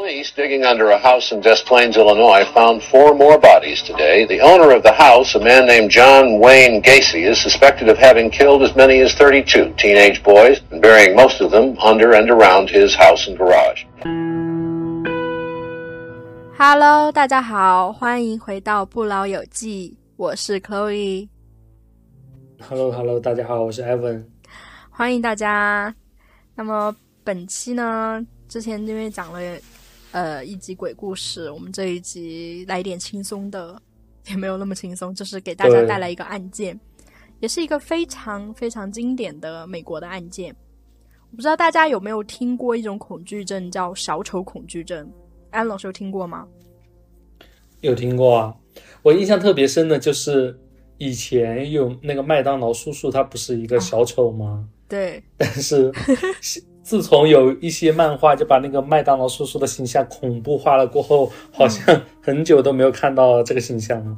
Police digging under a house in Des Plaines, Illinois, found four more bodies today. The owner of the house, a man named John Wayne Gacy, is suspected of having killed as many as 32 teenage boys and burying most of them under and around his house and garage. Hello，大家好，欢迎回到不老有记，我是 Chloe。 Hello，Hello，大家好，我是 Evan。欢迎大家。那么本期呢，之前因为讲了 呃一集鬼故事，我们这一集来一点轻松的，也没有那么轻松，就是给大家带来一个案件，也是一个非常非常经典的美国的案件。我不知道大家有没有听过一种恐惧症，叫小丑恐惧症。安老师有听过吗？有听过啊？我印象特别深的就是以前有那个麦当劳叔叔，他不是一个小丑吗？对，但是 自从有一些漫画就把那个麦当劳叔叔的形象恐怖化了过后，好像很久都没有看到这个形象了。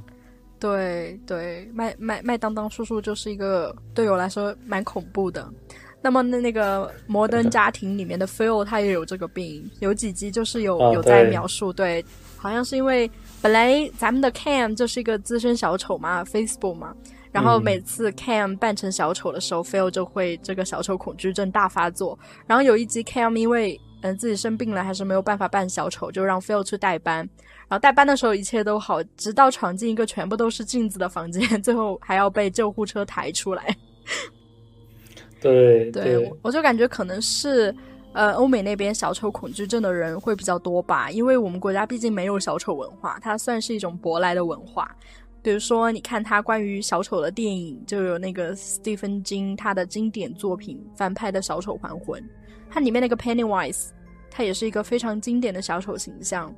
对对，麦麦麦当当叔叔就是一个对我来说蛮恐怖的。那么那那个摩登家庭里面的 Phil 他也有这个病，有几集就是有、哦有在描述，对，好像是因为本来咱们的 Cam 就是一个资深小丑嘛，Facebook 嘛，然后嗯每次 Cam 扮成小丑的时候、p h i l 就会这个小丑恐惧症大发作。然后有一集 Cam 因为嗯、呃自己生病了，还是没有办法扮小丑，就让 Phil 去代班。然后代班的时候一切都好，直到闯进一个全部都是镜子的房间，最后还要被救护车抬出来。对 对，我我就感觉可能是呃欧美那边小丑恐惧症的人会比较多吧，因为我们国家毕竟没有小丑文化，它算是一种舶来的文化。比如说，你看他关于小丑的电影，就有那个斯蒂芬金他的经典作品翻拍的《小丑还魂》，它里面那个 Pennywise，他也是一个非常经典的小丑形象。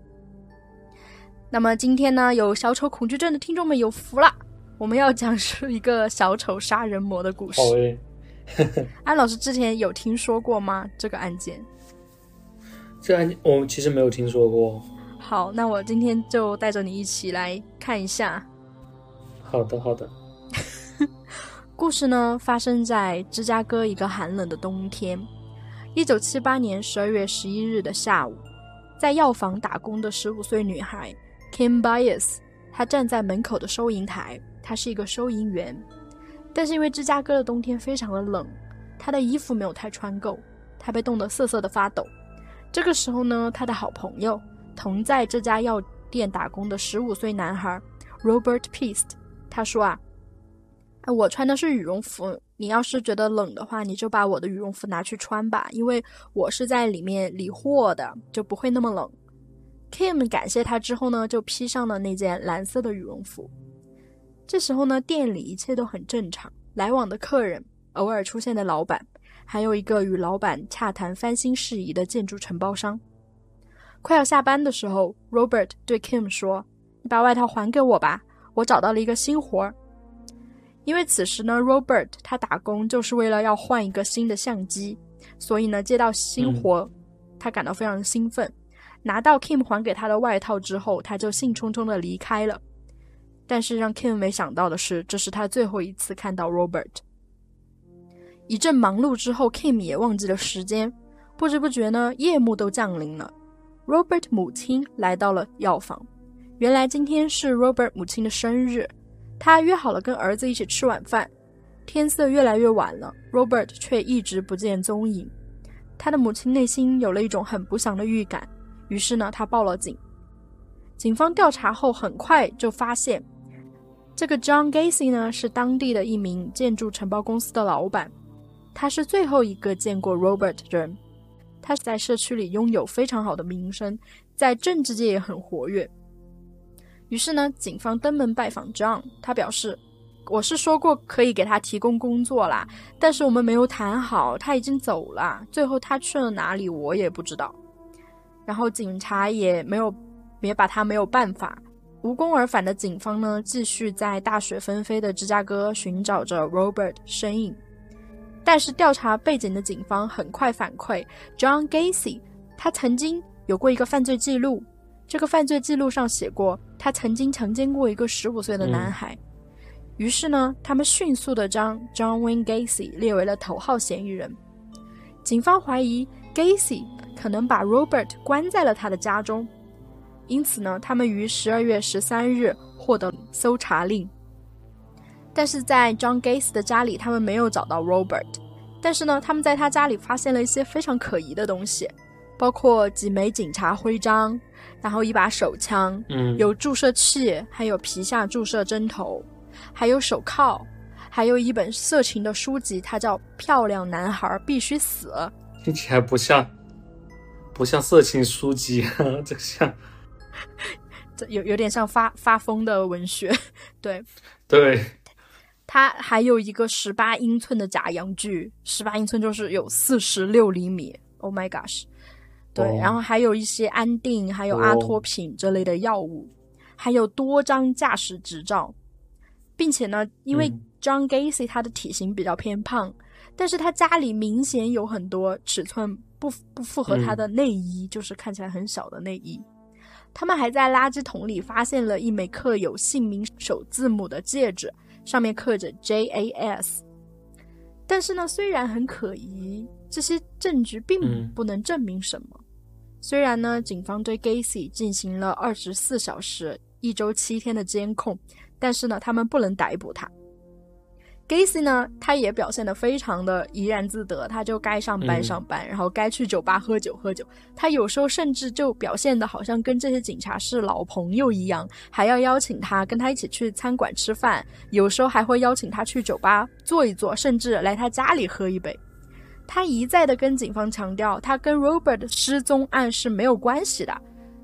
那么今天呢，有小丑恐惧症的听众们有福了，我们要讲述一个小丑杀人魔的故事。安老师之前有听说过吗？这个案件？这案件我其实没有听说过。好，那我今天就带着你一起来看一下。好的，好的。故事呢，发生在芝加哥一个寒冷的冬天，一九七八年十二月十一日的下午，在药房打工的十五岁女孩 Kim Bias，她站在门口的收银台，她是一个收银员。但是因为芝加哥的冬天非常的冷，她的衣服没有太穿够，她被冻得瑟瑟的发抖。这个时候呢，她的好朋友同在这家药店打工的十五岁男孩 Robert Peast，他说啊，啊我穿的是羽绒服，你要是觉得冷的话，你就把我的羽绒服拿去穿吧，因为我是在里面理货的，就不会那么冷。Kim 感谢他之后呢，就披上了那件蓝色的羽绒服。这时候呢，店里一切都很正常，来往的客人，偶尔出现的老板，还有一个与老板洽谈翻新事宜的建筑承包商。快要下班的时候，Robert 对 Kim 说：“你把外套还给我吧，我找到了一个新活儿。”因为此时呢，Robert 他打工就是为了要换一个新的相机，所以呢，接到新活，他感到非常兴奋。拿到 Kim 还给他的外套之后，他就兴冲冲的离开了。但是让 Kim 没想到的是，这是他最后一次看到 Robert。一阵忙碌之后，Kim 也忘记了时间，不知不觉呢，夜幕都降临了。Robert 母亲来到了药房，原来今天是 Robert 母亲的生日，他约好了跟儿子一起吃晚饭。天色越来越晚了，Robert 却一直不见踪影。他的母亲内心有了一种很不祥的预感，于是呢，他报了警。警方调查后，很快就发现，这个 John Gacy 呢是当地的一名建筑承包公司的老板，他是最后一个见过 Robert 的人。他在社区里拥有非常好的名声，在政治界也很活跃。于是呢，警方登门拜访 John，他表示：“我是说过可以给他提供工作啦，但是我们没有谈好，他已经走了。最后他去了哪里，我也不知道。”然后警察也没有也把他没有办法。无功而返的警方呢，继续在大雪纷飞的芝加哥寻找着 Robert 身影。但是调查背景的警方很快反馈，John Gacy 他曾经有过一个犯罪记录，这个犯罪记录上写过他曾经强奸过一个十五岁的男孩。于是呢，他们迅速的将 John Wayne Gacy 列为了头号嫌疑人。警方怀疑 Gacy 可能把 Robert 关在了他的家中，因此呢，他们于十二月十三日获得搜查令。但是在 John Gacy 的家里，他们没有找到 Robert，但是呢，他们在他家里发现了一些非常可疑的东西，包括几枚警察徽章，然后一把手枪，嗯，有注射器，还有皮下注射针头，还有手铐，还有一本色情的书籍，它叫《漂亮男孩必须死》。听起来不像，不像色情书籍，这像，这有有点像发发疯的文学，对。对。它还有一个十八英寸的假阳具，十八英寸就是有四十六厘米。Oh my gosh！对，然后还有一些安定，还有阿托品这类的药物，还有多张驾驶执照，并且呢，因为 John Gacy 他的体型比较偏胖，但是他家里明显有很多尺寸不不符合他的内衣，就是看起来很小的内衣。他们还在垃圾桶里发现了一枚刻有姓名首字母的戒指。上面刻着 J A S，但是呢，虽然很可疑，这些证据并不能证明什么。虽然呢，警方对 Gacy 进行了二十四小时、一周七天的监控，但是呢，他们不能逮捕他。Gacy 呢，他也表现得非常的怡然自得，他就该上班上班，然后该去酒吧喝酒喝酒。他有时候甚至就表现的好像跟这些警察是老朋友一样，还要邀请他跟他一起去餐馆吃饭，有时候还会邀请他去酒吧坐一坐，甚至来他家里喝一杯。他一再的跟警方强调，他跟 Robert 失踪案是没有关系的。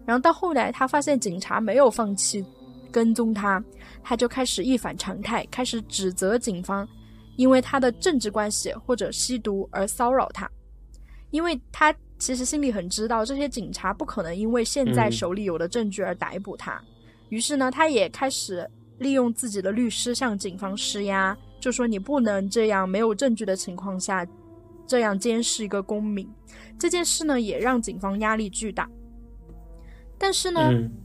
然后到后来，他发现警察没有放弃跟踪他。他就开始一反常态，开始指责警方，因为他的政治关系或者吸毒而骚扰他。因为他其实心里很知道，这些警察不可能因为现在手里有的证据而逮捕他。于是呢，他也开始利用自己的律师向警方施压，就说你不能这样没有证据的情况下这样监视一个公民。这件事呢，也让警方压力巨大。但是呢，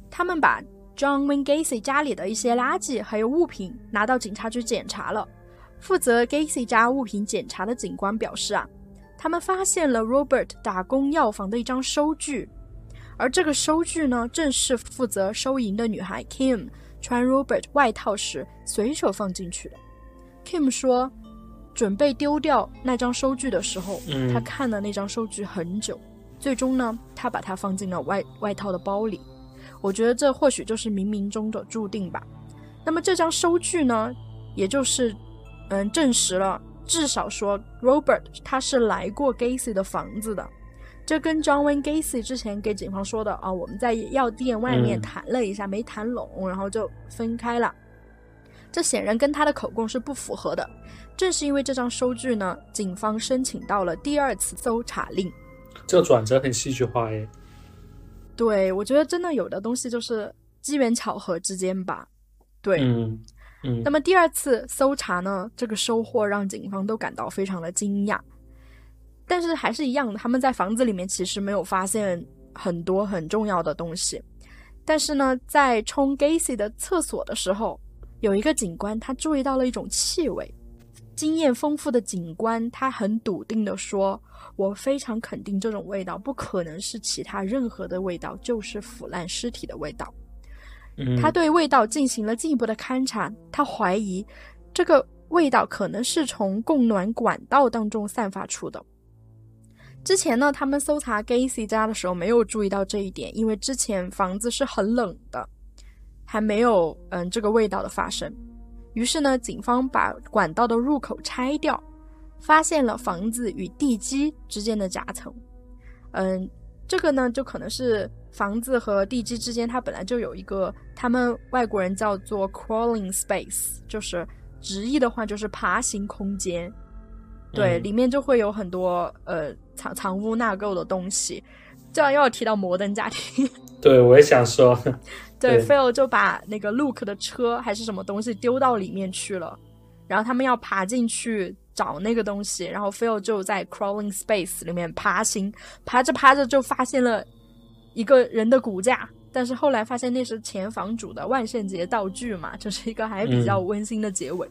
他们把。John Wayne Gacy 家里的一些垃圾还有物品拿到警察局检查了。负责 Gacy 家物品检查的警官表示啊，他们发现了 Robert 打工药房的一张收据，而这个收据呢，正是负责收银的女孩 Kim 穿 Robert 外套时随手放进去的。Kim 说，准备丢掉那张收据的时候，他看了那张收据很久，最终呢，他把它放进了外外套的包里。我觉得这或许就是冥冥中的注定吧。那么这张收据呢，也就是，嗯，证实了至少说 Robert 他是来过 Gacy 的房子的。这跟 John Wayne Gacy 之前给警方说的啊，我们在药店外面谈了一下，没谈拢，然后就分开了。这显然跟他的口供是不符合的。正是因为这张收据呢，警方申请到了第二次搜查令。这转折很戏剧化耶。对，我觉得真的有的东西就是机缘巧合之间吧。对，嗯嗯。那么第二次搜查呢，这个收获让警方都感到非常的惊讶。但是还是一样的，他们在房子里面其实没有发现很多很重要的东西。但是呢，在冲 Gacy 的厕所的时候，有一个警官他注意到了一种气味。经验丰富的警官他很笃定地说。我非常肯定，这种味道不可能是其他任何的味道，就是腐烂尸体的味道。他对味道进行了进一步的勘察，他怀疑这个味道可能是从供暖管道当中散发出的。之前呢，他们搜查 Gacy 家的时候没有注意到这一点，因为之前房子是很冷的，还没有嗯这个味道的发生。于是呢，警方把管道的入口拆掉。发现了房子与地基之间的夹层，嗯，这个呢就可能是房子和地基之间它本来就有一个，他们外国人叫做 crawling space，就是直译的话就是爬行空间，对，里面就会有很多呃藏藏污纳垢的东西，这样又要提到摩登家庭，对我也想说，对，Phil 就把那个 Luke 的车还是什么东西丢到里面去了，然后他们要爬进去。找那个东西，然后 Phil 就在 crawling space 里面爬行，爬着爬着就发现了一个人的骨架，但是后来发现那是前房主的万圣节道具嘛，就是一个还比较温馨的结尾。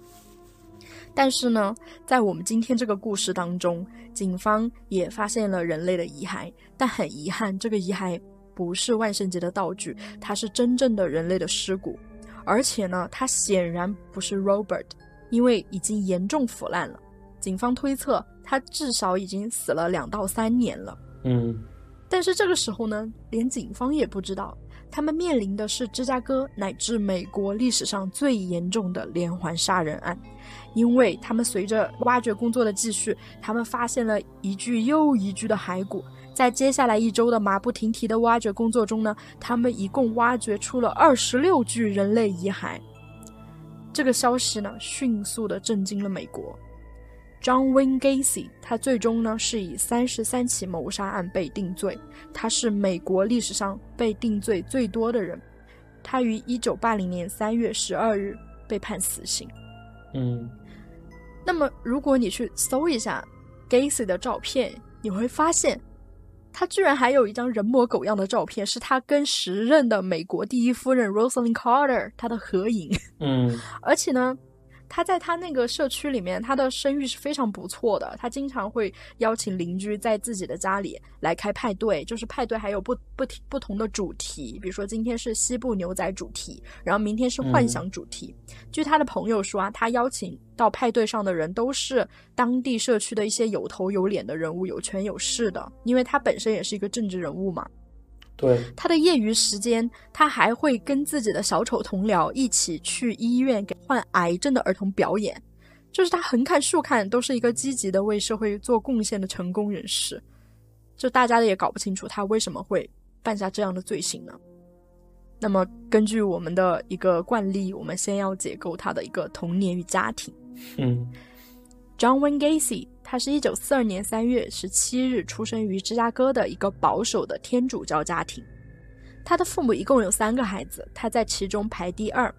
但是呢，在我们今天这个故事当中，警方也发现了人类的遗骸，但很遗憾，这个遗骸不是万圣节的道具，它是真正的人类的尸骨，而且呢，它显然不是 Robert，因为已经严重腐烂了。警方推测，他至少已经死了两到三年了。嗯，但是这个时候呢，连警方也不知道。他们面临的是芝加哥乃至美国历史上最严重的连环杀人案，因为他们随着挖掘工作的继续，他们发现了一具又一具的骸骨。在接下来一周的马不停蹄的挖掘工作中呢，他们一共挖掘出了二十六具人类遗骸。这个消息呢，迅速的震惊了美国。John Wayne Gacy，他最终呢是以三十三起谋杀案被定罪，他是美国历史上被定罪最多的人。他于一九八零年三月十二日被判死刑。嗯，那么如果你去搜一下 Gacy 的照片，你会发现，他居然还有一张人模狗样的照片，是他跟时任的美国第一夫人 Rosalind Carter 他的合影。嗯，而且呢。他在他那个社区里面，他的声誉是非常不错的。他经常会邀请邻居在自己的家里来开派对，就是派对还有不不不同的主题，比如说今天是西部牛仔主题，然后明天是幻想主题。据他的朋友说啊，他邀请到派对上的人都是当地社区的一些有头有脸的人物，有权有势的，因为他本身也是一个政治人物嘛。对他的业余时间，他还会跟自己的小丑同僚一起去医院给患癌症的儿童表演，就是他横看竖看都是一个积极的为社会做贡献的成功人士，就大家也搞不清楚他为什么会犯下这样的罪行呢？那么根据我们的一个惯例，我们先要解构他的一个童年与家庭。嗯，John Wayne Gacy。他是一九四二年三月十七日出生于芝加哥的一个保守的天主教家庭。他的父母一共有三个孩子，他在其中排第二。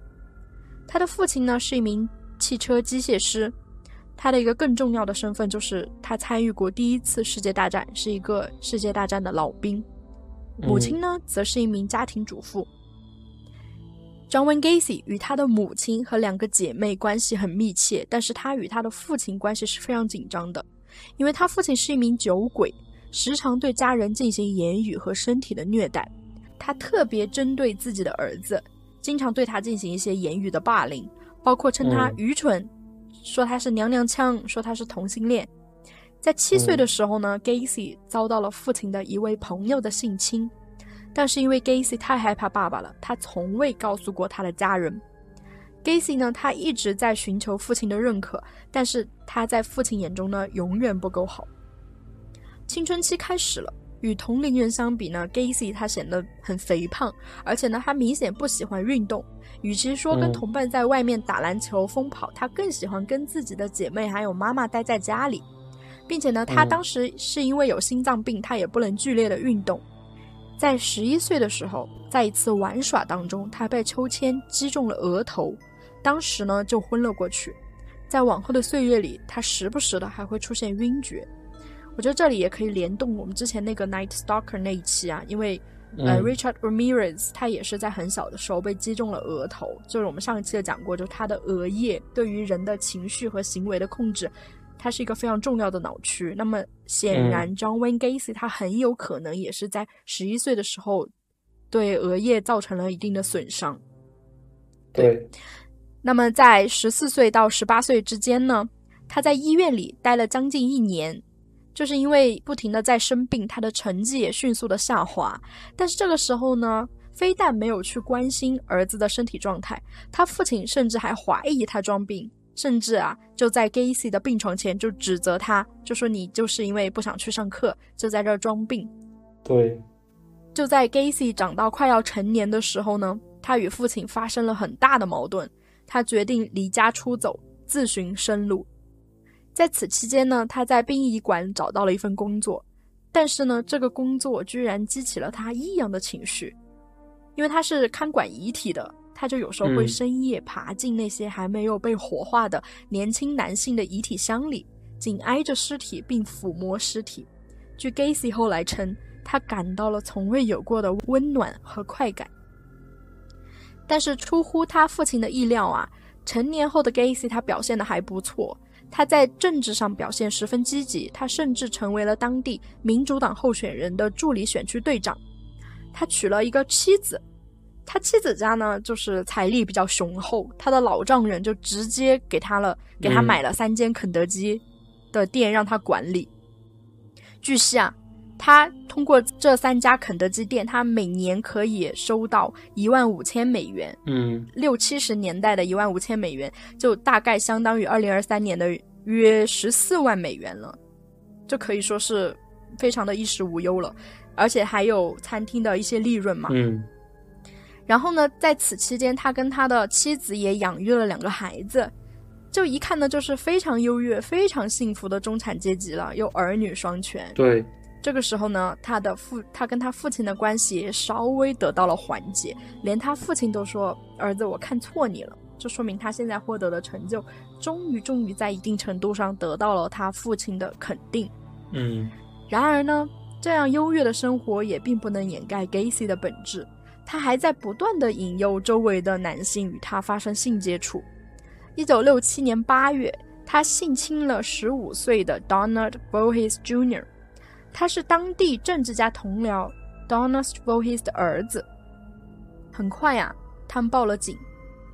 他的父亲呢是一名汽车机械师，他的一个更重要的身份就是他参与过第一次世界大战，是一个世界大战的老兵。母亲呢则是一名家庭主妇。John Wayne Gacy 与他的母亲和两个姐妹关系很密切，但是他与他的父亲关系是非常紧张的，因为他父亲是一名酒鬼，时常对家人进行言语和身体的虐待。他特别针对自己的儿子，经常对他进行一些言语的霸凌，包括称他愚蠢，说他是娘娘腔，说他是同性恋。在七岁的时候呢，Gacy 遭到了父亲的一位朋友的性侵。但是因为 Gacy 太害怕爸爸了，他从未告诉过他的家人。Gacy 呢，他一直在寻求父亲的认可，但是他在父亲眼中呢，永远不够好。青春期开始了，与同龄人相比呢，Gacy 他显得很肥胖，而且呢，他明显不喜欢运动。与其说跟同伴在外面打篮球、疯跑，他更喜欢跟自己的姐妹还有妈妈待在家里，并且呢，他当时是因为有心脏病，他也不能剧烈的运动。在十一岁的时候，在一次玩耍当中，他被秋千击中了额头，当时呢就昏了过去。在往后的岁月里，他时不时的还会出现晕厥。我觉得这里也可以联动我们之前那个 Night Stalker 那一期啊，因为呃 Richard Ramirez 他也是在很小的时候被击中了额头，就是我们上一期也讲过，就他的额叶对于人的情绪和行为的控制。它是一个非常重要的脑区。那么显然，John Wayne Gacy 他很有可能也是在十一岁的时候对额叶造成了一定的损伤。对。那么在十四岁到十八岁之间呢，他在医院里待了将近一年，就是因为不停的在生病，他的成绩也迅速的下滑。但是这个时候呢，非但没有去关心儿子的身体状态，他父亲甚至还怀疑他装病。甚至啊，就在 Gacy 的病床前就指责他，就说你就是因为不想去上课，就在这儿装病。对。就在 Gacy 长到快要成年的时候呢，他与父亲发生了很大的矛盾，他决定离家出走，自寻生路。在此期间呢，他在殡仪馆找到了一份工作，但是呢，这个工作居然激起了他异样的情绪，因为他是看管遗体的。他就有时候会深夜爬进那些还没有被火化的年轻男性的遗体箱里，紧挨着尸体并抚摸尸体。据 Gacy 后来称，他感到了从未有过的温暖和快感。但是出乎他父亲的意料啊，成年后的 Gacy 他表现的还不错，他在政治上表现十分积极，他甚至成为了当地民主党候选人的助理选区队长。他娶了一个妻子，他妻子家呢就是财力比较雄厚，他的老丈人就直接给他了，给他买了三间肯德基的店让他管理。据悉啊。他通过这三家肯德基店，他每年可以收到一万五千美元。嗯，六七十年代的一万五千美元，就大概相当于二零二三年的约十四万美元了。这可以说是非常的衣食无忧了，而且还有餐厅的一些利润嘛。嗯。然后呢，在此期间，他跟他的妻子也养育了两个孩子，就一看呢，就是非常优越、非常幸福的中产阶级了，又儿女双全。对。这个时候呢，他的父他跟他父亲的关系也稍微得到了缓解，连他父亲都说：“儿子，我看错你了。”这说明他现在获得的成就，终于终于在一定程度上得到了他父亲的肯定。嗯，然而呢，这样优越的生活也并不能掩盖 Gacy 的本质，他还在不断的引诱周围的男性与他发生性接触。一九六七年八月，他性侵了十五岁的 Donald Voorhees Jr. 他是当地政治家同僚 Donald Voorhees 的儿子。很快呀，他们报了警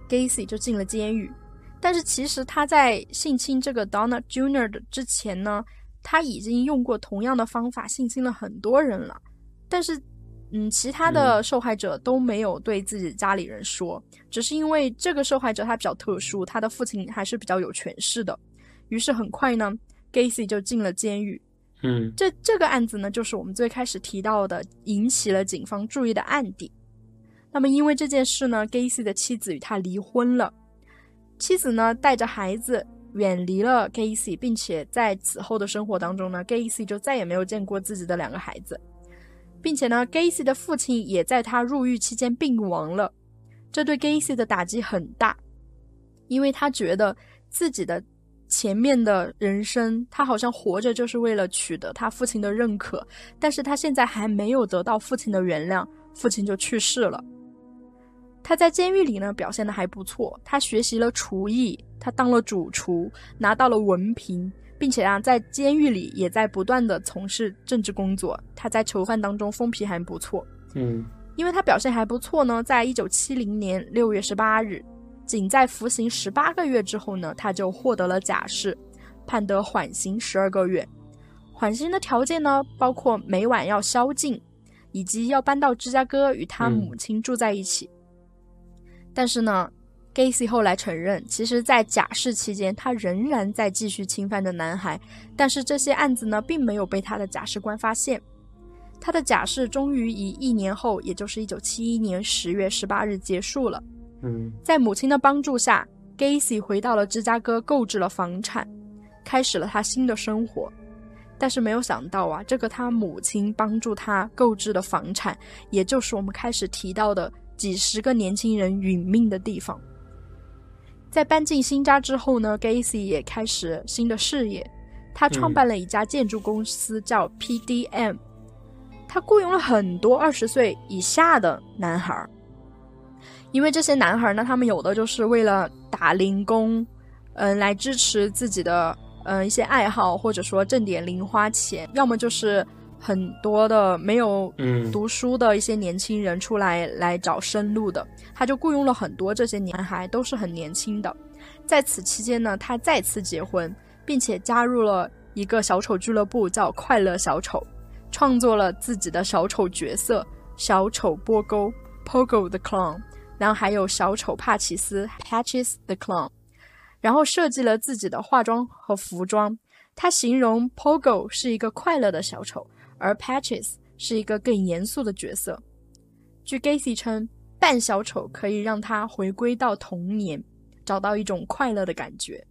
，Gacy 就进了监狱。但是其实他在性侵这个 Donald Jr. 的之前呢，他已经用过同样的方法性侵了很多人了。但是，嗯，其他的受害者都没有对自己家里人说，只是因为这个受害者他比较特殊，他的父亲还是比较有权势的。于是很快呢，Gacy 就进了监狱。嗯，这这个案子呢，就是我们最开始提到的引起了警方注意的案底。那么，因为这件事呢，Gacy 的妻子与他离婚了。妻子呢，带着孩子远离了 Gacy，并且在此后的生活当中呢，Gacy 就再也没有见过自己的两个孩子，并且呢，Gacy 的父亲也在他入狱期间病亡了。这对 Gacy 的打击很大，因为他觉得自己的。前面的人生，他好像活着就是为了取得他父亲的认可，但是他现在还没有得到父亲的原谅，父亲就去世了。他在监狱里呢表现的还不错，他学习了厨艺，他当了主厨，拿到了文凭，并且啊在监狱里也在不断的从事政治工作。他在囚犯当中风评还不错，嗯，因为他表现还不错呢，在一九七零年六月十八日。仅在服刑十八个月之后呢，他就获得了假释，判得缓刑十二个月。缓刑的条件呢，包括每晚要宵禁，以及要搬到芝加哥与他母亲住在一起。但是呢，Gacy 后来承认，其实，在假释期间，他仍然在继续侵犯着男孩。但是这些案子呢，并没有被他的假释官发现。他的假释终于以一年后，也就是一九七一年十月十八日结束了。嗯，在母亲的帮助下，Gacy 回到了芝加哥，购置了房产，开始了他新的生活。但是没有想到啊，这个他母亲帮助他购置的房产，也就是我们开始提到的几十个年轻人殒命的地方。在搬进新家之后呢，Gacy 也开始新的事业，他创办了一家建筑公司，叫 PDM。他雇佣了很多二十岁以下的男孩。因为这些男孩呢，他们有的就是为了打零工，嗯，来支持自己的嗯一些爱好，或者说挣点零花钱；要么就是很多的没有读书的一些年轻人出来来找生路的，他就雇佣了很多这些男孩，都是很年轻的。在此期间呢，他再次结婚，并且加入了一个小丑俱乐部，叫快乐小丑，创作了自己的小丑角色——小丑波勾 （Pogo the Clown）。然后还有小丑帕奇斯 （Patches the Clown），然后设计了自己的化妆和服装。他形容 Pogo 是一个快乐的小丑，而 Patches 是一个更严肃的角色。据 Gacy 称，扮小丑可以让他回归到童年，找到一种快乐的感觉。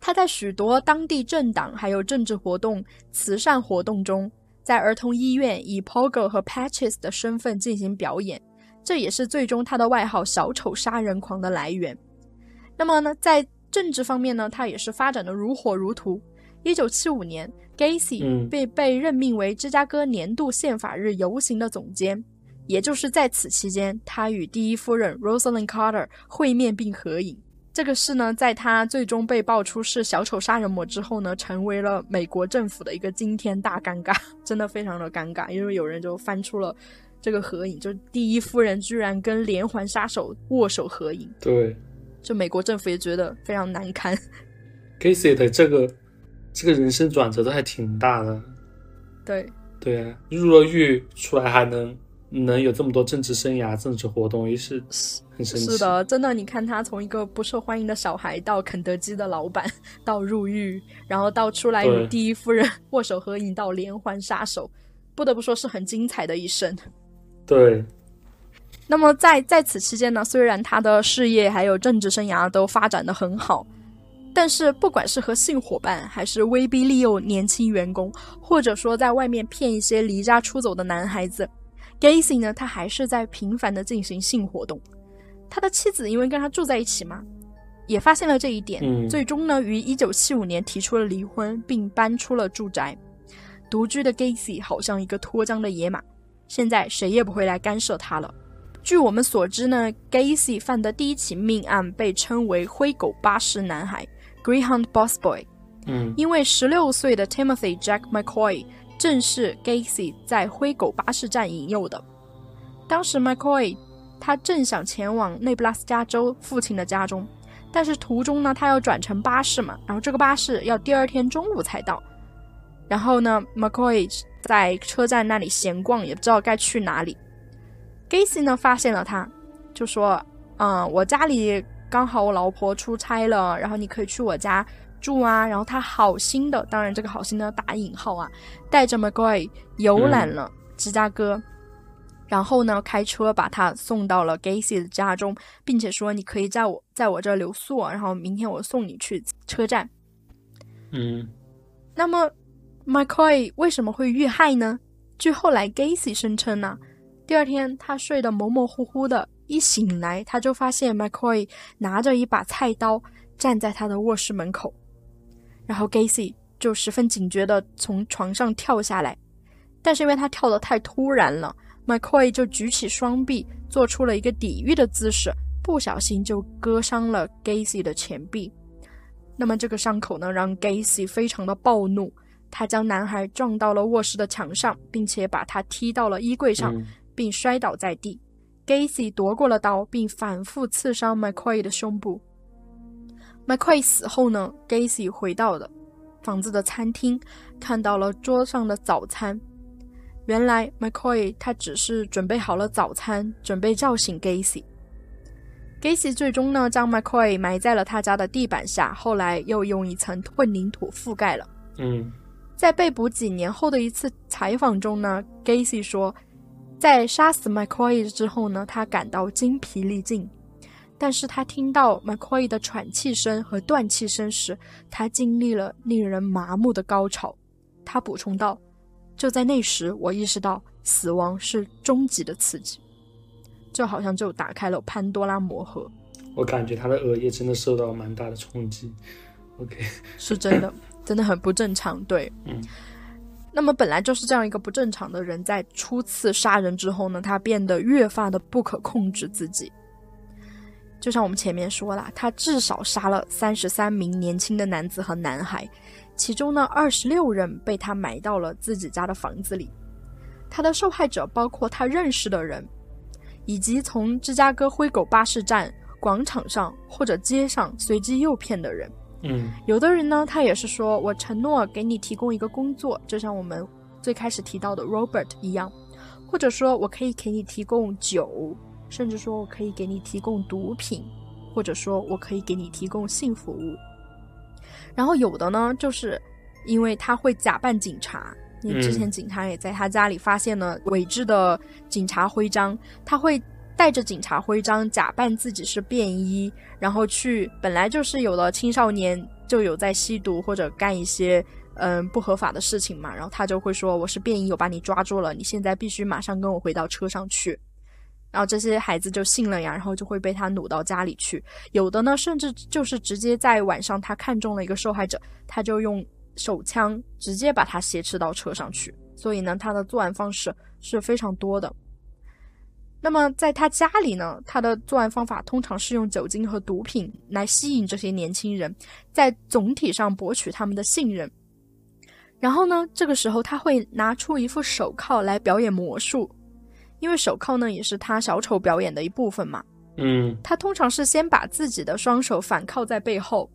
他在许多当地政党还有政治活动、慈善活动中，在儿童医院以 Pogo 和 Patches 的身份进行表演。这也是最终他的外号“小丑杀人狂”的来源。那么呢，在政治方面呢，他也是发展的如火如荼。一九七五年，Gacy 被被任命为芝加哥年度宪法日游行的总监，也就是在此期间，他与第一夫人 Rosalind Carter 会面并合影。这个事呢，在他最终被爆出是小丑杀人魔之后呢，成为了美国政府的一个惊天大尴尬，真的非常的尴尬，因为有人就翻出了这个合影，就是第一夫人居然跟连环杀手握手合影，对，就美国政府也觉得非常难堪。Gacy 的这个这个人生转折都还挺大的，对，对啊，入了狱出来还能能有这么多政治生涯、政治活动，也是很神奇。是的，真的，你看他从一个不受欢迎的小孩，到肯德基的老板，到入狱，然后到出来与第一夫人握手合影，到连环杀手，不得不说是很精彩的一生。对，那么在在此期间呢，虽然他的事业还有政治生涯都发展的很好，但是不管是和性伙伴，还是威逼利诱年轻员工，或者说在外面骗一些离家出走的男孩子，Gacy 呢，他还是在频繁的进行性活动。他的妻子因为跟他住在一起嘛，也发现了这一点，嗯最终呢，于一九七五年提出了离婚，并搬出了住宅。独居的 Gacy 好像一个脱缰的野马，现在谁也不会来干涉他了。据我们所知呢，Gacy 犯的第一起命案被称为“灰狗巴士男孩 ”（Greyhound Boss Boy），嗯因为十六岁的 Timothy Jack McCoy 正是 Gacy 在灰狗巴士站引诱的。当时 McCoy 他正想前往内布拉斯加州父亲的家中，但是途中呢，他要转乘巴士嘛，然后这个巴士要第二天中午才到。然后呢，McCoy 在车站那里闲逛，也不知道该去哪里。Gacy 呢发现了他，就说：“嗯，我家里刚好我老婆出差了，然后你可以去我家住啊。”然后他好心的，当然这个好心呢打引号啊，带着 McCoy 游览了芝加哥，然后呢开车把他送到了 Gacy 的家中，并且说：“你可以在我在我这留宿，然后明天我送你去车站。”嗯那么，McCoy 为什么会遇害呢？据后来 Gacy 声称呢，第二天他睡得模模糊糊的，一醒来他就发现 McCoy 拿着一把菜刀站在他的卧室门口，然后 Gacy 就十分警觉的从床上跳下来，但是因为他跳得太突然了，McCoy 就举起双臂做出了一个抵御的姿势，不小心就割伤了 Gacy 的前臂。那么这个伤口呢，让 Gacy 非常的暴怒，他将男孩撞到了卧室的墙上，并且把他踢到了衣柜上，嗯并摔倒在地。Gacy 夺过了刀，并反复刺伤 McCoy 的胸部。McCoy 死后呢，Gacy 回到了房子的餐厅，看到了桌上的早餐。原来 McCoy 他只是准备好了早餐，准备叫醒 Gacy。Gacy 最终呢，将 McCoy 埋在了他家的地板下，后来又用一层混凝土覆盖了。嗯在被捕几年后的一次采访中呢，Gacy 说，在杀死 McCoy 之后呢，他感到精疲力尽，但是他听到 McCoy 的喘气声和断气声时，他经历了令人麻木的高潮。他补充道：“就在那时，我意识到死亡是终极的刺激，就好像就打开了潘多拉魔盒。”我感觉他的额叶真的受到蛮大的冲击。OK，是真的，真的很不正常。对，嗯。那么本来就是这样一个不正常的人，在初次杀人之后呢，他变得越发的不可控制自己。就像我们前面说了，他至少杀了三十三名年轻的男子和男孩，其中呢二十六人被他埋到了自己家的房子里。他的受害者包括他认识的人，以及从芝加哥灰狗巴士站、广场上或者街上随机诱骗的人。嗯有的人呢，他也是说我承诺给你提供一个工作，就像我们最开始提到的 Robert 一样，或者说我可以给你提供酒，甚至说我可以给你提供毒品，或者说我可以给你提供性服务。然后有的呢，就是因为他会假扮警察，因为之前警察也在他家里发现了伪制的警察徽章，他会带着警察徽章，假扮自己是便衣，然后去本来就是有的青少年就有在吸毒或者干一些嗯不合法的事情嘛，然后他就会说我是便衣，我把你抓住了，你现在必须马上跟我回到车上去。然后这些孩子就信了呀，然后就会被他掳到家里去。有的呢，甚至就是直接在晚上，他看中了一个受害者，他就用手枪直接把他挟持到车上去。所以呢，他的作案方式是非常多的。那么在他家里呢，他的作案方法通常是用酒精和毒品来吸引这些年轻人，在总体上博取他们的信任。然后呢，这个时候他会拿出一副手铐来表演魔术，因为手铐呢也是他小丑表演的一部分嘛。嗯他通常是先把自己的双手反铐在背后，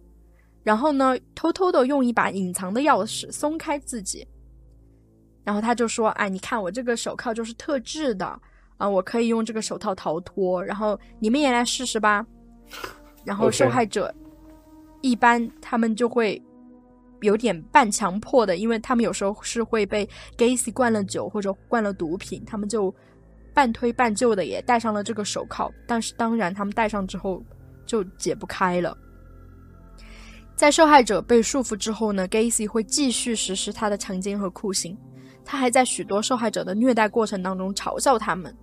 然后呢，偷偷的用一把隐藏的钥匙松开自己，然后他就说：“哎，你看我这个手铐就是特制的啊，我可以用这个手套逃脱，然后你们也来试试吧。”然后受害者一般他们就会有点半强迫的，因为他们有时候是会被 Gacy 灌了酒或者灌了毒品，他们就半推半就的也戴上了这个手铐，但是当然他们戴上之后就解不开了。在受害者被束缚之后呢，Gacy 会继续实施他的强奸和酷刑，他还在许多受害者的虐待过程当中嘲笑他们。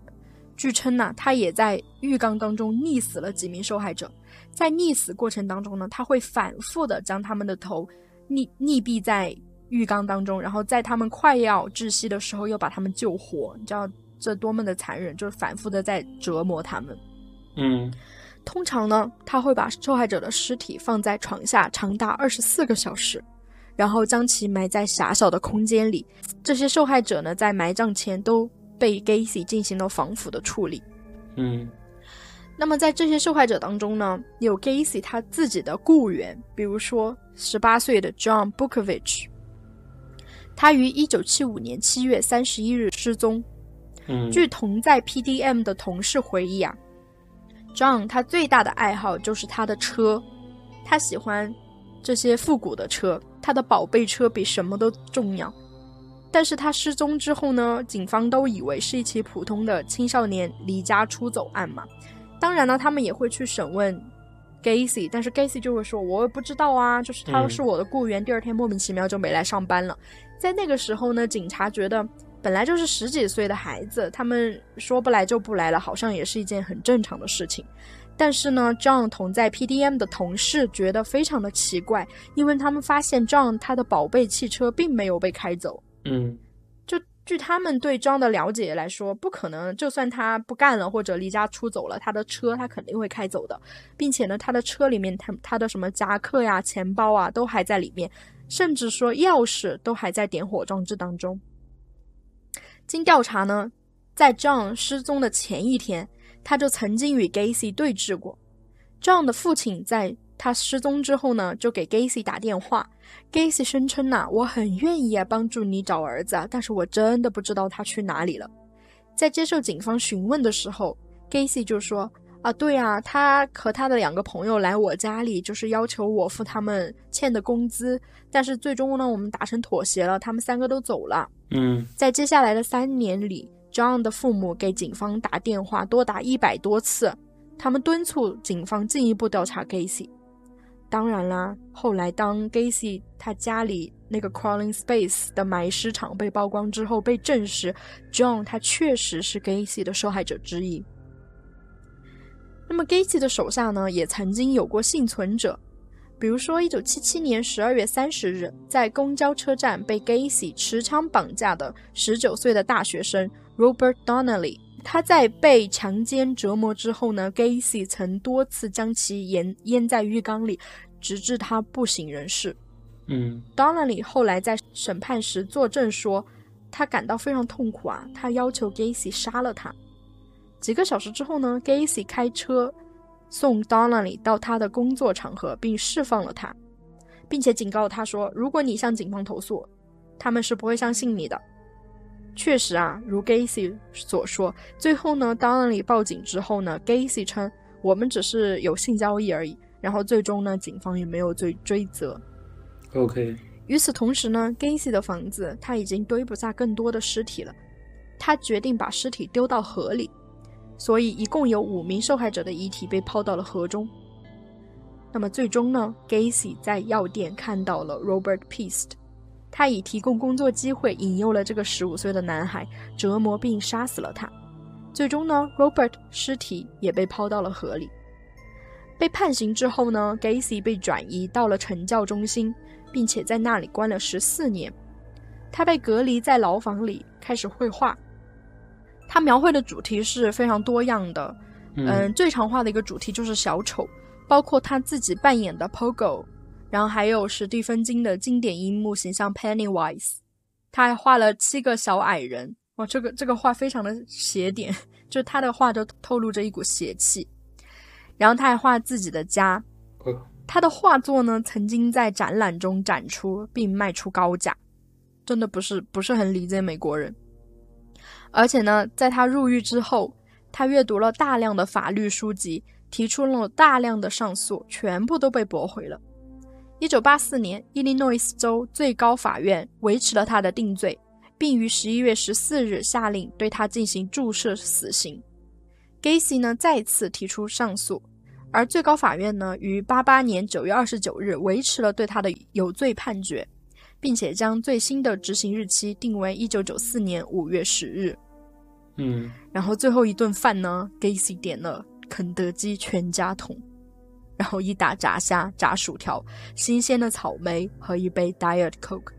据称呢，他也在浴缸当中溺死了几名受害者。在溺死过程当中呢，他会反复的将他们的头溺溺毙在浴缸当中，然后在他们快要窒息的时候又把他们救活。你知道这多么的残忍，就是反复的在折磨他们。嗯通常呢，他会把受害者的尸体放在床下长达二十四个小时，然后将其埋在狭小的空间里。这些受害者呢，在埋葬前都被 Gacy 进行了防腐的处理。嗯那么在这些受害者当中呢，有 Gacy 他自己的雇员，比如说十八岁的 John Bukovich，他于一九七五年七月三十一日失踪。嗯，据同在 PDM 的同事回忆啊，John 他最大的爱好就是他的车，他喜欢这些复古的车，他的宝贝车比什么都重要。但是他失踪之后呢，警方都以为是一起普通的青少年离家出走案嘛。当然呢，他们也会去审问 Gacy，但是 Gacy 就会说：“我也不知道啊，就是他嗯是我的雇员，第二天莫名其妙就没来上班了。”在那个时候呢，警察觉得本来就是十几岁的孩子，他们说不来就不来了，好像也是一件很正常的事情。但是呢，John 同在 PDM 的同事觉得非常的奇怪，因为他们发现 John 他的宝贝汽车并没有被开走。嗯就据他们对 John 的了解来说，不可能，就算他不干了或者离家出走了，他的车他肯定会开走的，并且呢，他的车里面他他的什么夹克呀、钱包啊都还在里面，甚至说钥匙都还在点火装置当中。经调查呢，在 John 失踪的前一天，他就曾经与 Gacy 对峙过。John 的父亲在他失踪之后呢，就给 Gacy 打电话。Gacy 声称呐、我很愿意啊帮助你找儿子啊，但是我真的不知道他去哪里了。在接受警方询问的时候，Gacy 就说：“啊，对啊，他和他的两个朋友来我家里，就是要求我付他们欠的工资，但是最终呢，我们达成妥协了，他们三个都走了。”嗯在接下来的三年里，John 的父母给警方打电话多达一百多次，他们敦促警方进一步调查 Gacy。当然啦，后来当 Gacy 他家里那个 Crawling Space 的埋尸场被曝光之后，被证实 John 他确实是 Gacy 的受害者之一。那么 Gacy 的手下呢，也曾经有过幸存者，比如说，一九七七年十二月三十日，在公交车站被 Gacy 持枪绑架的十九岁的大学生 Robert Donnelly，他在被强奸折磨之后呢，Gacy 曾多次将其淹淹在浴缸里，直至他不省人事。嗯 Donnelly 后来在审判时作证说，他感到非常痛苦啊，他要求 Gacy 杀了他。几个小时之后呢，Gacy 开车送 Donnelly 到他的工作场合，并释放了他，并且警告他说，如果你向警方投诉，他们是不会相信你的。确实啊，如 Gacy 所说，最后呢，Donnelly 报警之后呢，Gacy 称我们只是有性交易而已，然后最终呢，警方也没有追追责。，OK，与此同时呢，Gacy 的房子他已经堆不下更多的尸体了，他决定把尸体丢到河里，所以一共有五名受害者的遗体被抛到了河中。那么最终呢，Gacy 在药店看到了 Robert Peast，他以提供工作机会引诱了这个十五岁的男孩，折磨并杀死了他。最终呢，Robert 尸体也被抛到了河里。被判刑之后呢，Gacy 被转移到了惩教中心，并且在那里关了十四年。他被隔离在牢房里，开始绘画。他描绘的主题是非常多样的。嗯嗯，最常画的一个主题就是小丑，包括他自己扮演的 Pogo，然后还有史蒂芬金的经典樱木形象 Pennywise。他还画了七个小矮人，哇，这个这个画非常的邪点，就他的画都透露着一股邪气。然后他还画自己的家，哦他的画作呢曾经在展览中展出并卖出高价，真的不是不是很理解美国人。而且呢，在他入狱之后，他阅读了大量的法律书籍，提出了大量的上诉，全部都被驳回了。一九八四年，伊利诺伊斯州最高法院维持了他的定罪，并于十一月十四日下令对他进行注射死刑。Gacy 呢再次提出上诉，而最高法院呢于八八年九月二十九日维持了对他的有罪判决，并且将最新的执行日期定为一九九四年五月十日。嗯，然后最后一顿饭呢，Gacy 点了肯德基全家桶，然后一打炸虾、炸薯条、新鲜的草莓和一杯 Diet Coke，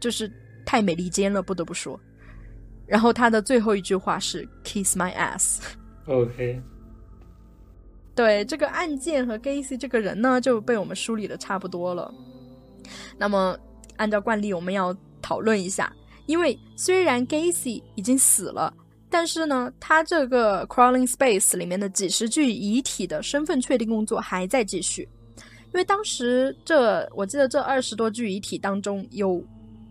就是太美利坚了，不得不说。然后他的最后一句话是 “Kiss my ass”。OK，对这个案件和 Gacy 这个人呢，就被我们梳理的差不多了。那么，按照惯例，我们要讨论一下，因为虽然 Gacy 已经死了，但是呢，他这个 Crawling Space 里面的几十具遗体的身份确定工作还在继续。因为当时这，我记得这二十多具遗体当中有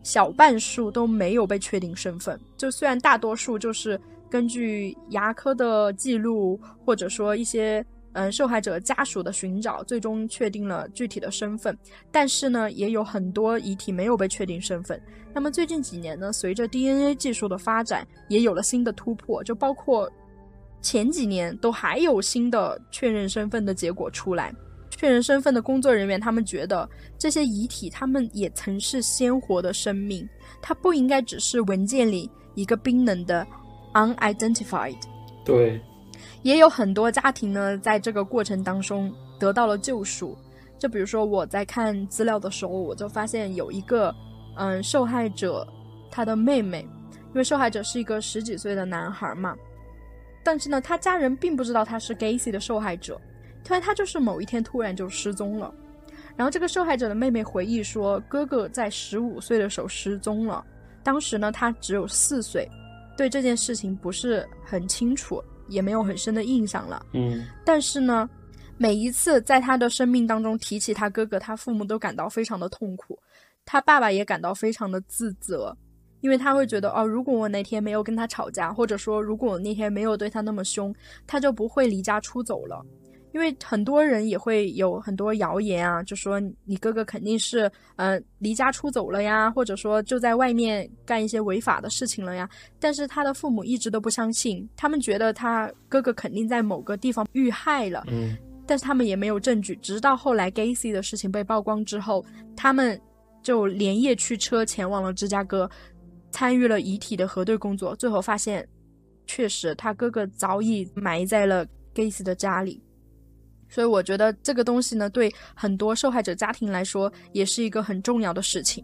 小半数都没有被确定身份，就虽然大多数就是根据牙科的记录，或者说一些嗯、受害者家属的寻找，最终确定了具体的身份，但是呢，也有很多遗体没有被确定身份。那么最近几年呢，随着 DNA 技术的发展，也有了新的突破，就包括前几年都还有新的确认身份的结果出来。确认身份的工作人员，他们觉得这些遗体，他们也曾是鲜活的生命，它不应该只是文件里一个冰冷的 unidentified。对，也有很多家庭呢，在这个过程当中得到了救赎。就比如说我在看资料的时候，我就发现有一个嗯受害者他的妹妹，因为受害者是一个十几岁的男孩嘛，但是呢，他家人并不知道他是 Gacy 的受害者，突然他就是某一天突然就失踪了。然后这个受害者的妹妹回忆说，哥哥在十五岁的时候失踪了，当时呢他只有四岁，对这件事情不是很清楚，也没有很深的印象了。嗯但是呢，每一次在他的生命当中提起他哥哥，他父母都感到非常的痛苦，他爸爸也感到非常的自责，因为他会觉得哦，如果我那天没有跟他吵架，或者说如果我那天没有对他那么凶，他就不会离家出走了。因为很多人也会有很多谣言啊，就说你哥哥肯定是呃离家出走了呀，或者说就在外面干一些违法的事情了呀。但是他的父母一直都不相信，他们觉得他哥哥肯定在某个地方遇害了，嗯但是他们也没有证据。直到后来 Gacy 的事情被曝光之后，他们就连夜驱车前往了芝加哥，参与了遗体的核对工作。最后发现，确实他哥哥早已埋在了 Gacy 的家里。所以我觉得这个东西呢，对很多受害者家庭来说，也是一个很重要的事情。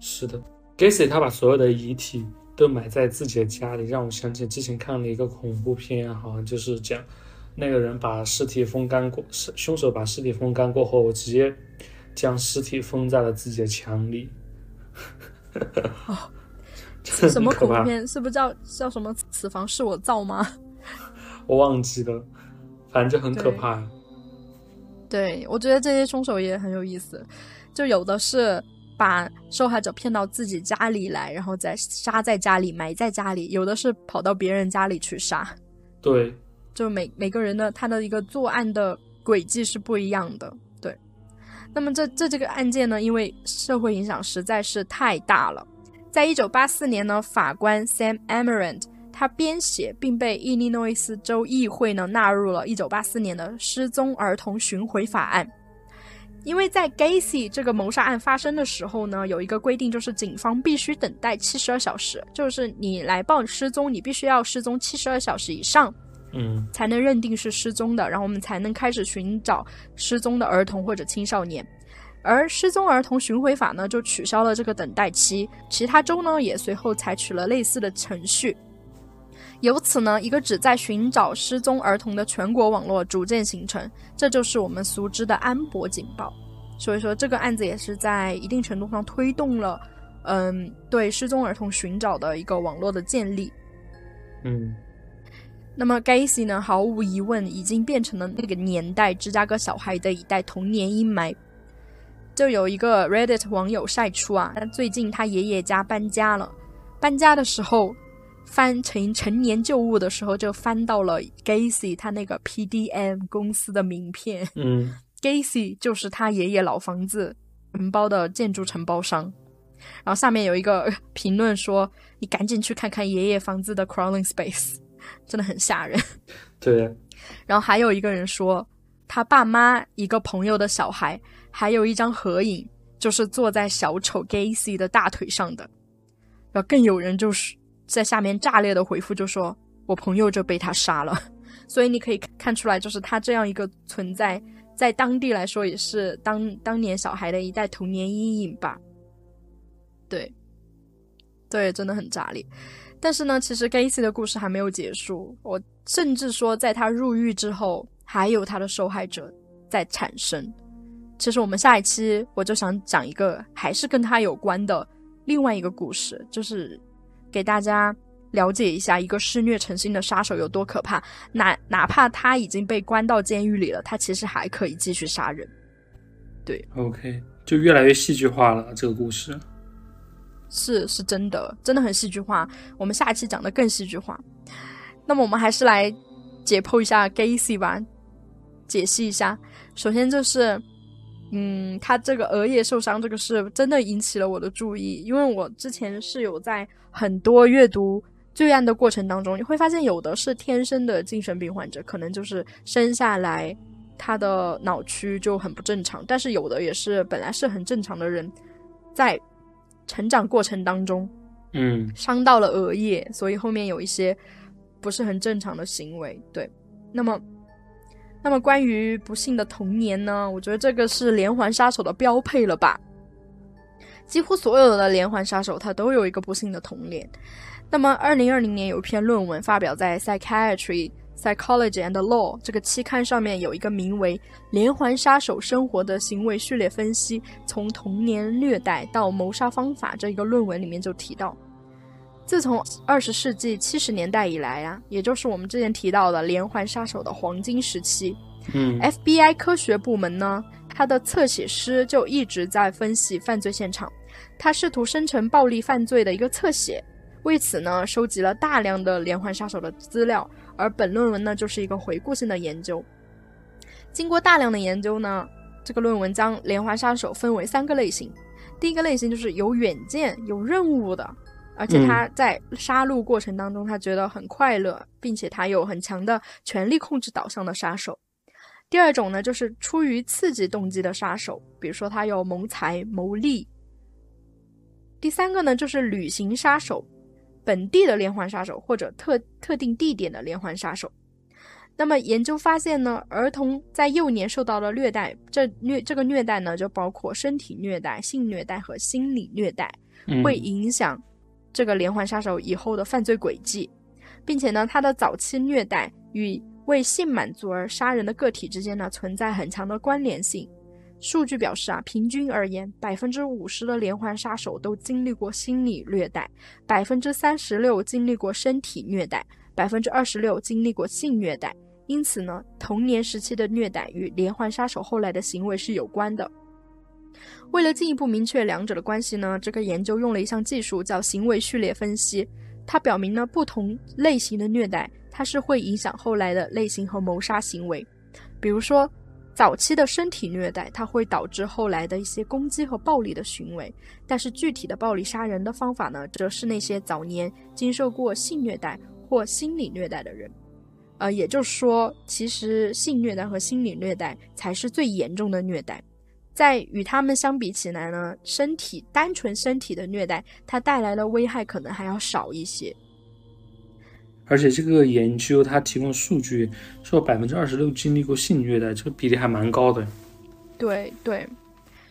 是的，Gacy 他把所有的遗体都埋在自己的家里，让我想起之前看了一个恐怖片，好像就是讲那个人把尸体风干过，是凶手把尸体风干过后，我直接将尸体封在了自己的墙里。这什么恐怖片？是不是叫叫什么“此房是我造”吗？我忘记了，反正就很可怕。对，我觉得这些凶手也很有意思，就有的是把受害者骗到自己家里来，然后再杀在家里，埋在家里；有的是跑到别人家里去杀。对，就每每个人的他的一个作案的轨迹是不一样的。对，那么这这这个案件呢，因为社会影响实在是太大了，在一九八四年呢，法官 Sam Amarant 他编写并被伊利诺伊斯州议会呢纳入了1984年的失踪儿童寻回法案。因为在 Gacy 这个谋杀案发生的时候呢，有一个规定，就是警方必须等待72小时，就是你来报失踪，你必须要失踪72小时以上，嗯才能认定是失踪的，然后我们才能开始寻找失踪的儿童或者青少年。而失踪儿童寻回法呢，就取消了这个等待期，其他州呢也随后采取了类似的程序。由此呢，一个旨在寻找失踪儿童的全国网络逐渐形成，这就是我们熟知的安博警报。所以说，这个案子也是在一定程度上推动了，嗯，对失踪儿童寻找的一个网络的建立。嗯，那么 Gacy 呢，毫无疑问已经变成了那个年代芝加哥小孩的一代童年阴霾。就有一个 Reddit 网友晒出啊，最近他爷爷家搬家了，搬家的时候翻成陈年旧物的时候，就翻到了 Gacy 他那个 PDM 公司的名片。嗯。Gacy 就是他爷爷老房子承包的建筑承包商，然后下面有一个 评论说：“你赶紧去看看爷爷房子的 crawling space，真的很吓人。”对。然后还有一个人说，他爸妈一个朋友的小孩还有一张合影，就是坐在小丑 Gacy 的大腿上的。然后更有人就是在下面炸裂的回复，就说：“我朋友就被他杀了。”所以你可以看出来，就是他这样一个存在。在当地来说，也是当当年小孩的一代童年阴影吧。对，对，真的很炸裂。但是呢，其实 Gacy 的故事还没有结束。我甚至说，在他入狱之后，还有他的受害者在产生。其实我们下一期我就想讲一个还是跟他有关的另外一个故事，就是给大家。了解一下一个施虐成性的杀手有多可怕，哪哪怕他已经被关到监狱里了，他其实还可以继续杀人。对，OK，就越来越戏剧化了这个故事。是是真的，真的很戏剧化。我们下一期讲的更戏剧化。那么我们还是来解剖一下 Gacy 吧，解析一下。首先就是，嗯，他这个额叶受伤这个事真的引起了我的注意，因为我之前是有在很多阅读。罪案的过程当中，你会发现有的是天生的精神病患者，可能就是生下来他的脑区就很不正常；但是有的也是本来是很正常的人，在成长过程当中，嗯，伤到了额叶，所以后面有一些不是很正常的行为。对，那么，那么关于不幸的童年呢？我觉得这个是连环杀手的标配了吧？几乎所有的连环杀手他都有一个不幸的童年。那么，二零二零年有一篇论文发表在《Psychiatry, Psychology and Law》这个期刊上面，有一个名为《连环杀手生活的行为序列分析：从童年虐待到谋杀方法》这一个论文里面就提到，自从二十世纪七十年代以来啊，也就是我们之前提到的连环杀手的黄金时期，嗯，FBI 科学部门呢，它的侧写师就一直在分析犯罪现场，他试图生成暴力犯罪的一个侧写。为此呢，收集了大量的连环杀手的资料，而本论文呢，就是一个回顾性的研究。经过大量的研究呢，这个论文将连环杀手分为三个类型。第一个类型就是有远见、有任务的，而且他在杀戮过程当中，他觉得很快乐，并且他有很强的权力控制导向的杀手。第二种呢，就是出于刺激动机的杀手，比如说他有谋财、谋利。第三个呢，就是旅行杀手。本地的连环杀手或者特特定地点的连环杀手，那么研究发现呢，儿童在幼年受到的虐待，这虐这个虐待呢，就包括身体虐待、性虐待和心理虐待，会影响这个连环杀手以后的犯罪轨迹，并且呢，他的早期虐待与为性满足而杀人的个体之间呢，存在很强的关联性。数据表示啊，平均而言，百分之五十的连环杀手都经历过心理虐待，百分之三十六经历过身体虐待，百分之二十六经历过性虐待。因此呢，童年时期的虐待与连环杀手后来的行为是有关的。为了进一步明确两者的关系呢，这个研究用了一项技术叫行为序列分析。它表明呢，不同类型的虐待，它是会影响后来的类型和谋杀行为。比如说。早期的身体虐待，它会导致后来的一些攻击和暴力的行为，但是具体的暴力杀人的方法呢，则是那些早年经受过性虐待或心理虐待的人。呃，也就是说，其实性虐待和心理虐待才是最严重的虐待，在与他们相比起来呢，身体单纯身体的虐待，它带来的危害可能还要少一些。而且这个研究它提供数据说，百分之二十六经历过性虐待，这个比例还蛮高的。对对，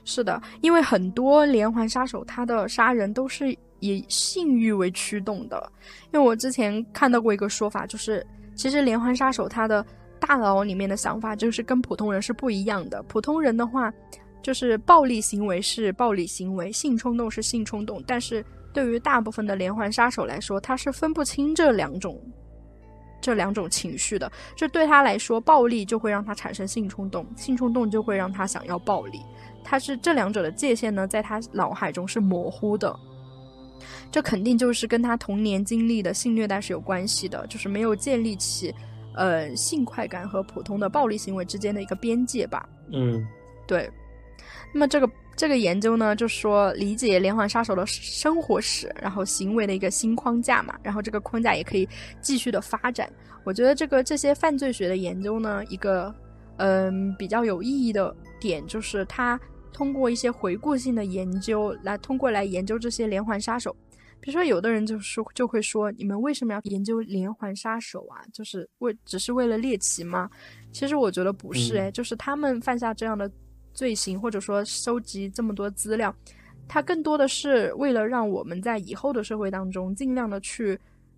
是的，因为很多连环杀手他的杀人都是以性欲为驱动的。因为我之前看到过一个说法，就是其实连环杀手他的大脑里面的想法就是跟普通人是不一样的。普通人的话，就是暴力行为是暴力行为，性冲动是性冲动，但是对于大部分的连环杀手来说，他是分不清这两种。这两种情绪的，这对他来说，暴力就会让他产生性冲动，性冲动就会让他想要暴力。他是这两者的界限呢，在他脑海中是模糊的。这肯定就是跟他童年经历的性虐待是有关系的，就是没有建立起，呃，性快感和普通的暴力行为之间的一个边界吧。嗯，对。那么这个。这个研究呢，就说理解连环杀手的生活史，然后行为的一个新框架嘛，然后这个框架也可以继续的发展。我觉得这个这些犯罪学的研究呢，一个嗯比较有意义的点就是，它通过一些回顾性的研究来通过来研究这些连环杀手。比如说，有的人就说就会说，你们为什么要研究连环杀手啊？就是为只是为了猎奇吗？其实我觉得不是，哎，就是他们犯下这样的。罪行，或者说收集这么多资料，它更多的是为了让我们在以后的社会当中尽量的去，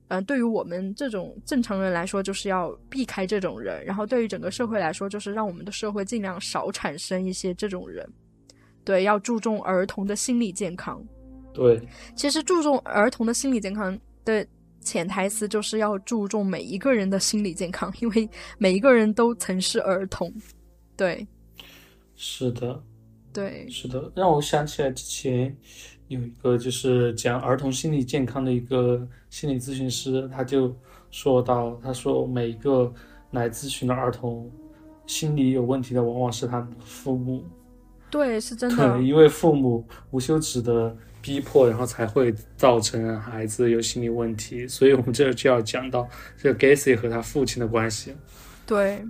嗯，对于我们这种正常人来说，就是要避开这种人；然后对于整个社会来说，就是让我们的社会尽量少产生一些这种人。对，要注重儿童的心理健康。对，其实注重儿童的心理健康的潜台词就是要注重每一个人的心理健康，因为每一个人都曾是儿童。对。是的，对，是的，让我想起来之前有一个就是讲儿童心理健康的一个心理咨询师，他就说到，他说每一个来咨询的儿童心理有问题的，往往是他们的父母。对，是真的。对，因为父母无休止的逼迫，然后才会造成孩子有心理问题。所以我们这就要讲到这个 Gacy 和他父亲的关系。对，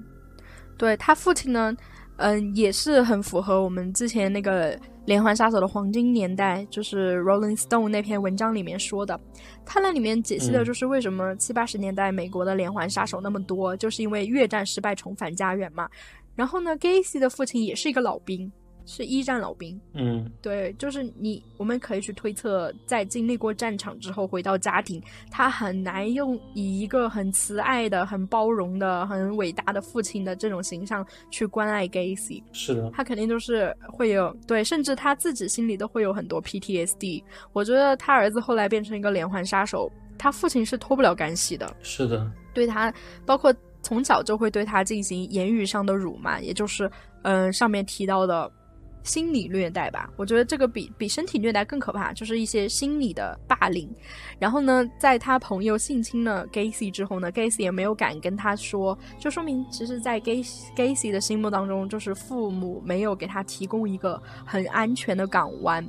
对他父亲呢。嗯，也是很符合我们之前那个连环杀手的黄金年代，就是《Rolling Stone》那篇文章里面说的。他那里面解析的就是为什么七八十年代美国的连环杀手那么多，就是因为越战失败重返家园嘛。然后呢，Gacy 的父亲也是一个老兵。是一战老兵，嗯，对，就是你，我们可以去推测，在经历过战场之后回到家庭，他很难用以一个很慈爱的、很包容的、很伟大的父亲的这种形象去关爱 Gacy。是的，他肯定就是会有对，甚至他自己心里都会有很多 PTSD。我觉得他儿子后来变成一个连环杀手，他父亲是脱不了干系的。是的，对他，包括从小就会对他进行言语上的辱骂，也就是嗯上面提到的。心理虐待吧，我觉得这个比比身体虐待更可怕，就是一些心理的霸凌。然后呢，在他朋友性侵了 Gacy 之后呢，Gacy 也没有敢跟他说，就说明其实，在 Gacy Gacy 的心目当中，就是父母没有给他提供一个很安全的港湾。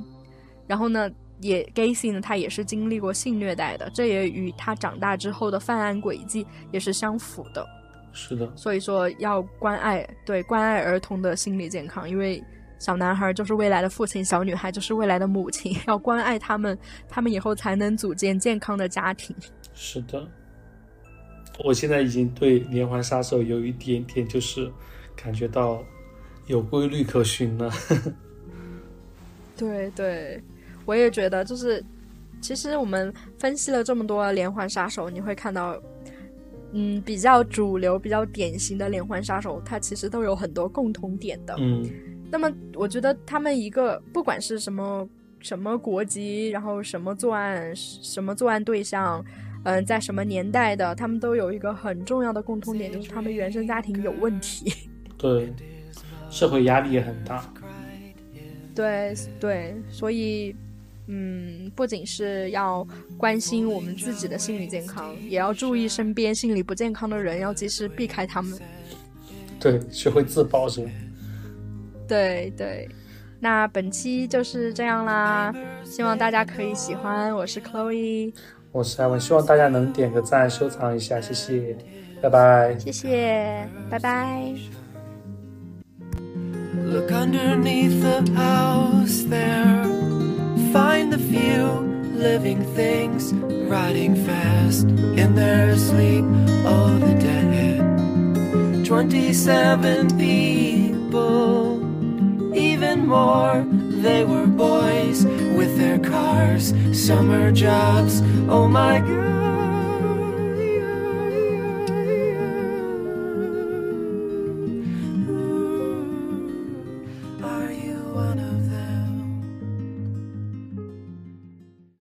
然后呢，也 Gacy 呢，他也是经历过性虐待的，这也与他长大之后的犯案轨迹也是相符的。是的，所以说要关爱，对关爱儿童的心理健康，因为。小男孩就是未来的父亲，小女孩就是未来的母亲，要关爱他们，他们以后才能组建健康的家庭。是的，我现在已经对连环杀手有一点点就是感觉到有规律可循了。对对，我也觉得，就是其实我们分析了这么多连环杀手，你会看到，嗯，比较主流、比较典型的连环杀手，它其实都有很多共同点的。嗯。那么，我觉得他们一个不管是什么什么国籍，然后什么作案什么作案对象，嗯，在什么年代的，他们都有一个很重要的共通点，就是他们原生家庭有问题。对，社会压力也很大。对对，所以，嗯，不仅是要关心我们自己的心理健康，也要注意身边心理不健康的人，要及时避开他们。对，学会自保是吧？对对，那本期就是这样啦，希望大家可以喜欢。我是 Chloe，我是艾文，希望大家能点个赞，收藏一下，谢谢，拜拜。谢谢，拜拜。Look underneath the house there, find the few living things riding fast in their sleep. Oh, the dead. Twenty-seven people even more. They were boys with their cars, summer jobs. Oh my god.